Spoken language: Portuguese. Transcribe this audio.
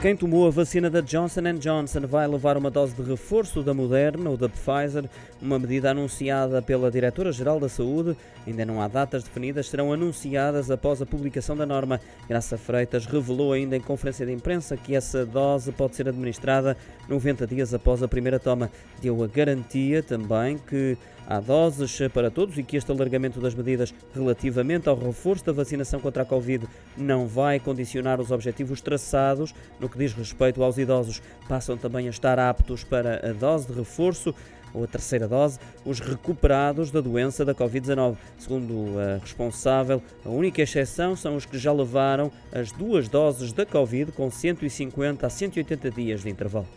Quem tomou a vacina da Johnson Johnson vai levar uma dose de reforço da Moderna ou da Pfizer, uma medida anunciada pela Diretora-Geral da Saúde. Ainda não há datas definidas, serão anunciadas após a publicação da norma. Graça Freitas revelou ainda em conferência de imprensa que essa dose pode ser administrada 90 dias após a primeira toma. Deu a garantia também que há doses para todos e que este alargamento das medidas relativamente ao reforço da vacinação contra a Covid não vai condicionar os objetivos traçados no no que diz respeito aos idosos, passam também a estar aptos para a dose de reforço ou a terceira dose, os recuperados da doença da Covid-19. Segundo a responsável, a única exceção são os que já levaram as duas doses da Covid com 150 a 180 dias de intervalo.